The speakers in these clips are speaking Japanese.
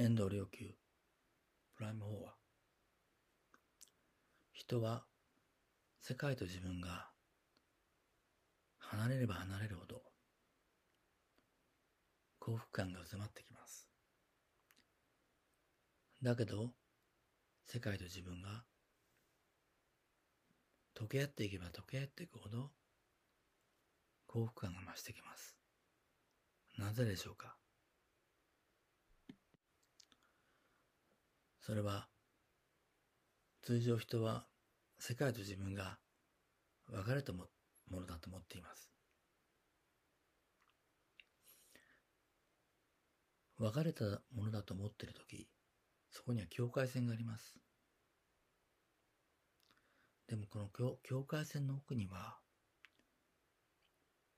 遠藤良久。プライム4は。人は世界と自分が離れれば離れるほど幸福感が迫ってきます。だけど世界と自分が溶け合っていけば溶け合っていくほど幸福感が増してきます。なぜでしょうか？それは通常人は世界と自分が別れたものだと思っています。別れたものだと思っている時そこには境界線があります。でもこの境界線の奥には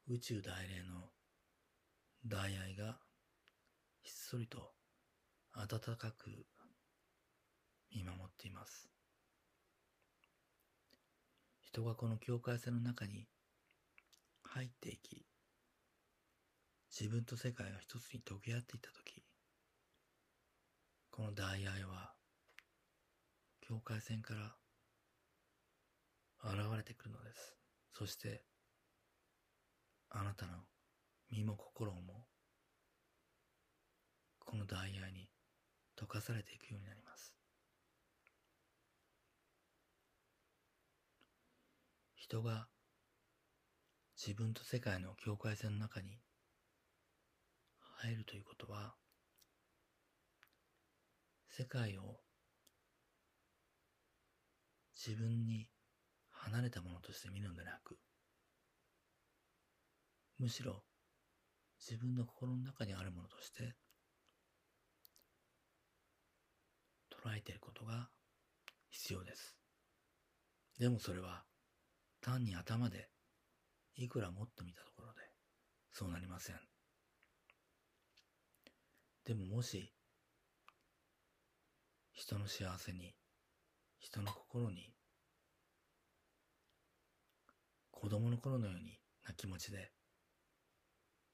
宇宙大霊の大愛がひっそりと温かく見守っています。人がこの境界線の中に入っていき、自分と世界が一つに溶け合っていったとき、この大愛は境界線から現れてくるのです。そして、あなたの身も心もこのダイヤに溶かされていくようになります人が自分と世界の境界線の中に入るということは世界を自分に離れたものとして見るのでなくむしろ自分の心の中にあるものとして捉えていることが必要です。でもそれは単に頭でいくらもっと見たところでそうなりません。でももし人の幸せに人の心に子供の頃のようにな気持ちで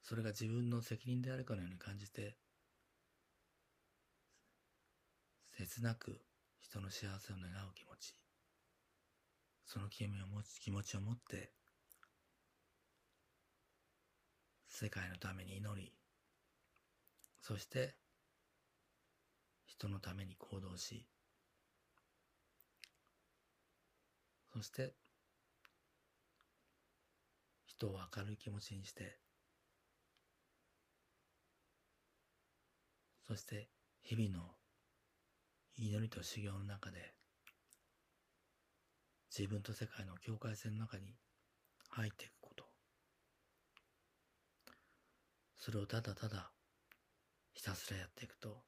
それが自分の責任であるかのように感じて、切なく人の幸せを願う気持ち、その気持ちを持って、世界のために祈り、そして人のために行動し、そして人を明るい気持ちにしてそして日々の祈りと修行の中で自分と世界の境界線の中に入っていくことそれをただただひたすらやっていくと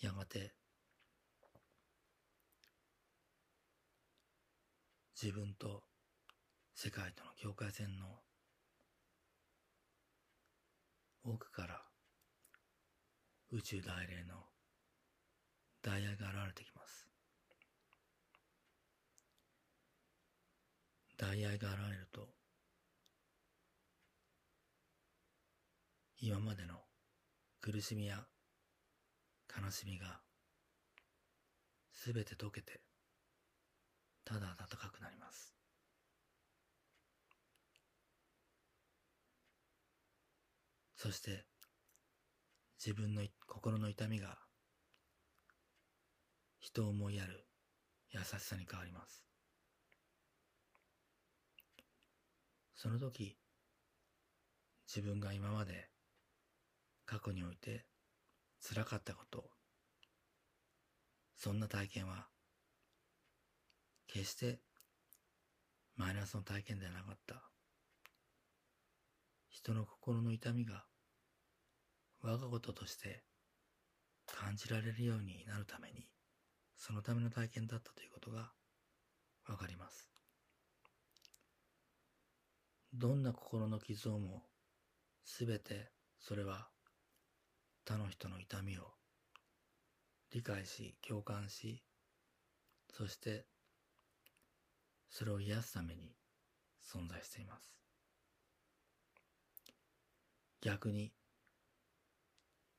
やがて自分と世界との境界線の奥から宇宙大霊のダイヤが現れてきます。ダイヤが現れると、今までの苦しみや悲しみがすべて溶けて、ただ暖かくなります。そして、自分の心の痛みが人を思いやる優しさに変わります。その時、自分が今まで過去において辛かったこと、そんな体験は決してマイナスの体験ではなかった。人の心の痛みが我がこととして感じられるようになるために、そのための体験だったということがわかります。どんな心の傷をも、すべてそれは他の人の痛みを理解し、共感し、そしてそれを癒すために存在しています。逆に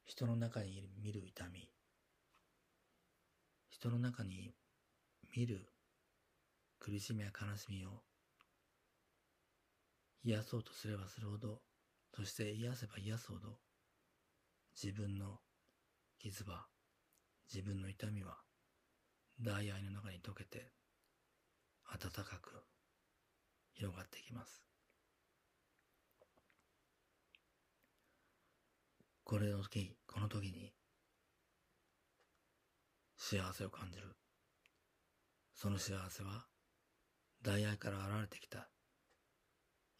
人の中に見る痛み、人の中に見る苦しみや悲しみを癒そうとすればするほど、そして癒せば癒すほど、自分の傷は、自分の痛みは、大愛の中に溶けて、暖かく広がっていきます。これの時、この時に、幸せを感じる。その幸せは、大愛から現れてきた、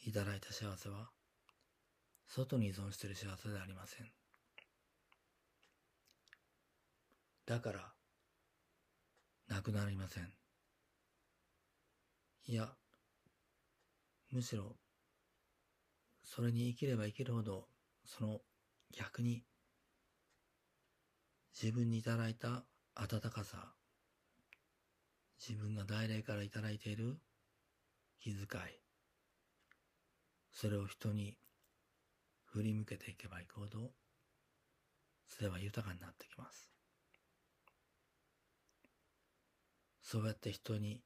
いただいた幸せは、外に依存している幸せではありません。だから、なくなりません。いや、むしろ、それに生きれば生きるほど、その逆に、自分にいただいた温かさ、自分が大霊からいただいている気遣い、それを人に振り向けていけばいくほど、それは豊かになってきます。そうやって人に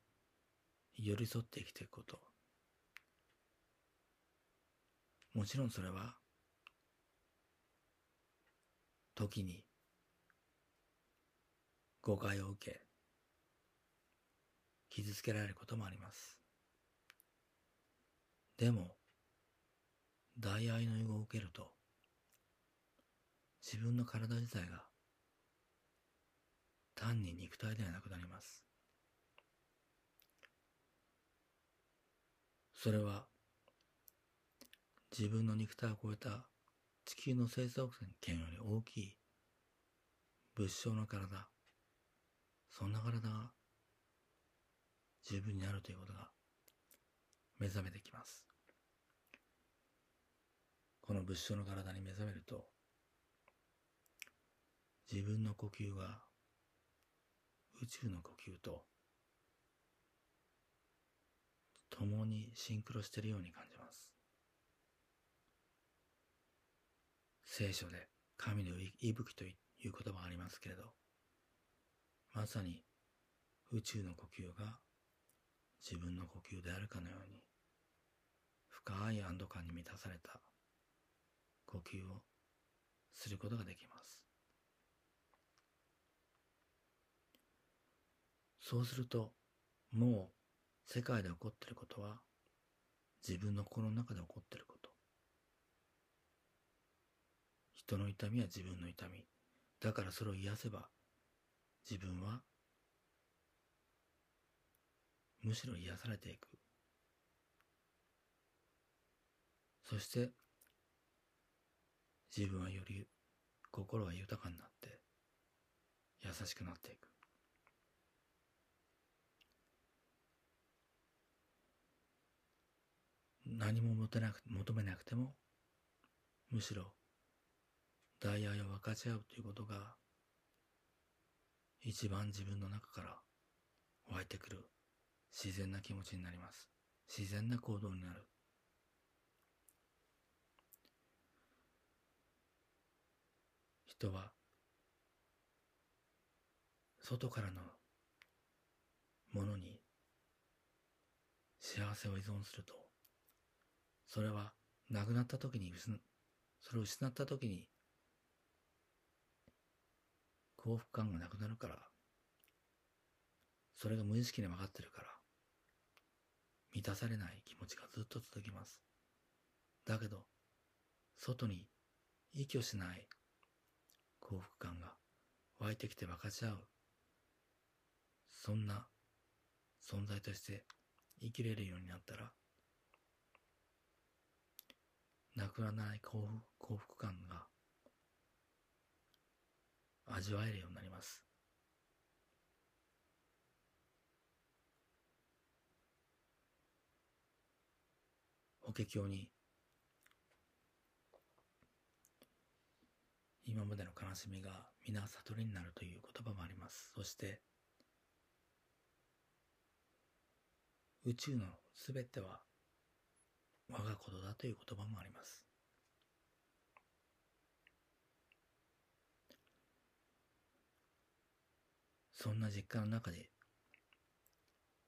寄り添って生きていくこと。もちろんそれは、時に誤解を受け、傷つけられることもあります。でも、大愛の意を受けると、自分の体自体が単に肉体ではなくなります。それは自分の肉体を超えた地球の生息圏より大きい物証の体、そんな体が十分になるということが目覚めてきます。この物証の体に目覚めると、自分の呼吸が宇宙の呼吸と共にシンクロしているように感じます。聖書で神の息吹という言葉がありますけれど、まさに宇宙の呼吸が自分の呼吸であるかのように、深い安堵感に満たされた呼吸をすることができます。そうすると、もう世界で起こっていることは自分の心の中で起こっていること。人の痛みは自分の痛み。だからそれを癒せば自分はむしろ癒されていく。そして自分はより心が豊かになって優しくなっていく。何も求めなく求めなくてもむしろ大愛を分かち合うということが一番自分の中から湧いてくる自然な気持ちになります。自然な行動になる。人は外からのものに幸せを依存するとそれはなくなった時にそれを失った時に幸福感がなくなるからそれが無意識に分かってるから満たされない気持ちがずっと続きます。だけど外に依拠しない幸福感が湧いてきて分かち合う。そんな存在として生きれるようになったら、なくならない幸福感が味わえるようになります。法華経に今までの悲しみが皆悟りになるという言葉もあります。そして、宇宙のすべては我がことだという言葉もあります。そんな実感の中で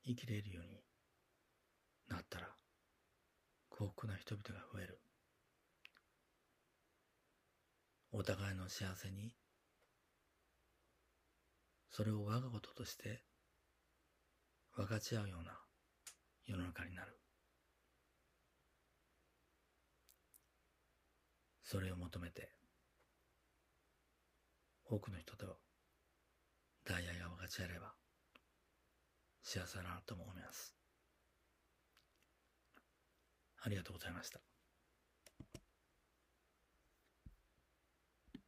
生きれるようになったら幸福な人々が増える。お互いの幸せにそれを我がこととして分かち合うような世の中になる。それを求めて多くの人と大愛が分かち合えれば幸せだなとも思います。ありがとうございました。